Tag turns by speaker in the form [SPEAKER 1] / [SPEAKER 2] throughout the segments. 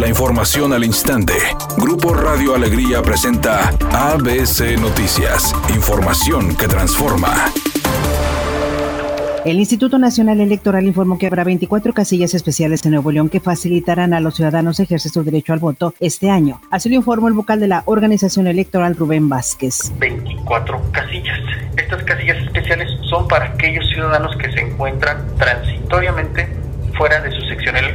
[SPEAKER 1] La información al instante. Grupo Radio Alegría presenta ABC Noticias. Información que transforma.
[SPEAKER 2] El Instituto Nacional Electoral informó que habrá 24 casillas especiales en Nuevo León que facilitarán a los ciudadanos ejercer su derecho al voto este año. Así lo informó el vocal de la organización electoral Rubén Vázquez.
[SPEAKER 3] 24 casillas. Estas casillas especiales son para aquellos ciudadanos que se encuentran transitoriamente fuera de su sección electoral.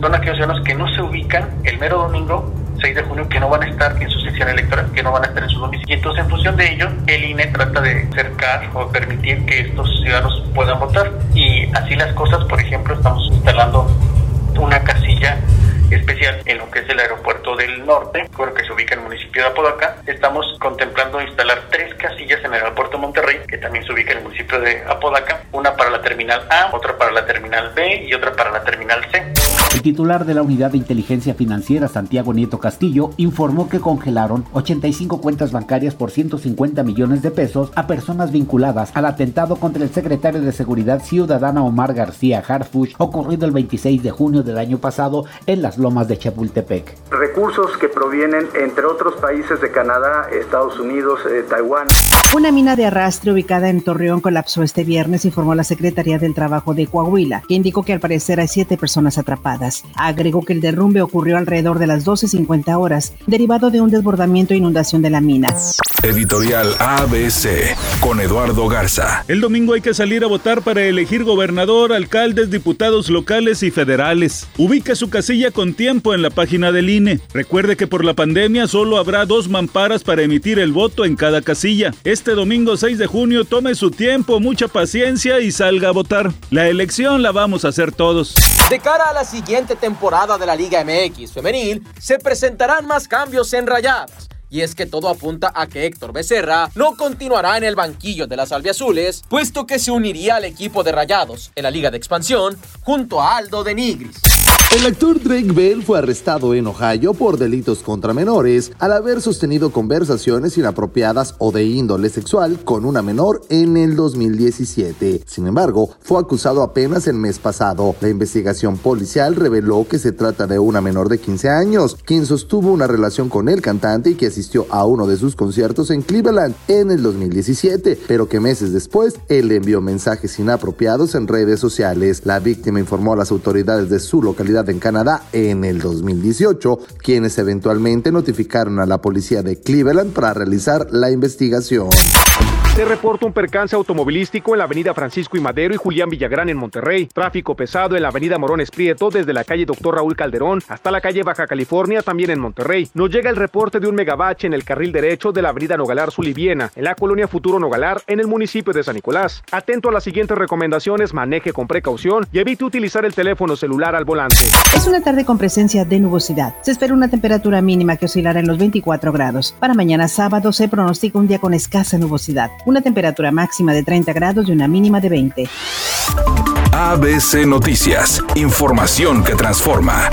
[SPEAKER 3] Son aquellos ciudadanos que no se ubican el mero domingo 6 de junio que no van a estar en su sección electoral, que no van a estar en su domicilio. Y entonces, en función de ello, el INE trata de cercar o permitir que estos ciudadanos puedan votar. Y así las cosas, por ejemplo, estamos instalando una casilla del norte, creo que se ubica en el municipio de Apodaca. Estamos contemplando instalar tres casillas en el aeropuerto Monterrey, que también se ubica en el municipio de Apodaca, una para la terminal A, otra para la terminal B y otra para la terminal C.
[SPEAKER 4] El titular de la Unidad de Inteligencia Financiera, Santiago Nieto Castillo, informó que congelaron 85 cuentas bancarias por 150 millones de pesos a personas vinculadas al atentado contra el secretario de Seguridad Ciudadana Omar García Harfuch, ocurrido el 26 de junio del año pasado en las lomas de Chapultepec.
[SPEAKER 5] Recursos que provienen, entre otros países de Canadá, Estados Unidos, eh, Taiwán.
[SPEAKER 2] Una mina de arrastre ubicada en Torreón colapsó este viernes, informó la Secretaría del Trabajo de Coahuila, que indicó que al parecer hay siete personas atrapadas. Agregó que el derrumbe ocurrió alrededor de las 12.50 horas, derivado de un desbordamiento e inundación de la mina.
[SPEAKER 1] Editorial ABC con Eduardo Garza.
[SPEAKER 6] El domingo hay que salir a votar para elegir gobernador, alcaldes, diputados locales y federales. Ubique su casilla con tiempo en la página del INE. Recuerde que por la pandemia solo habrá dos mamparas para emitir el voto en cada casilla. Este domingo 6 de junio tome su tiempo, mucha paciencia y salga a votar. La elección la vamos a hacer todos.
[SPEAKER 7] De cara a la siguiente temporada de la Liga MX femenil, se presentarán más cambios en Rayadas. Y es que todo apunta a que Héctor Becerra no continuará en el banquillo de las albiazules, puesto que se uniría al equipo de Rayados en la Liga de Expansión junto a Aldo de Nigris.
[SPEAKER 8] El actor Drake Bell fue arrestado en Ohio por delitos contra menores al haber sostenido conversaciones inapropiadas o de índole sexual con una menor en el 2017. Sin embargo, fue acusado apenas el mes pasado. La investigación policial reveló que se trata de una menor de 15 años, quien sostuvo una relación con el cantante y que asistió a uno de sus conciertos en Cleveland en el 2017, pero que meses después él envió mensajes inapropiados en redes sociales. La víctima informó a las autoridades de su localidad en Canadá en el 2018, quienes eventualmente notificaron a la policía de Cleveland para realizar la investigación.
[SPEAKER 9] Se reporta un percance automovilístico en la avenida Francisco y Madero y Julián Villagrán en Monterrey. Tráfico pesado en la avenida Morones Prieto desde la calle Doctor Raúl Calderón hasta la calle Baja California también en Monterrey. Nos llega el reporte de un megabache en el carril derecho de la avenida Nogalar Suliviena, en la colonia Futuro Nogalar, en el municipio de San Nicolás. Atento a las siguientes recomendaciones, maneje con precaución y evite utilizar el teléfono celular al volante.
[SPEAKER 2] Es una tarde con presencia de nubosidad. Se espera una temperatura mínima que oscilará en los 24 grados. Para mañana sábado se pronostica un día con escasa nubosidad una temperatura máxima de 30 grados y una mínima de 20.
[SPEAKER 1] ABC Noticias, información que transforma.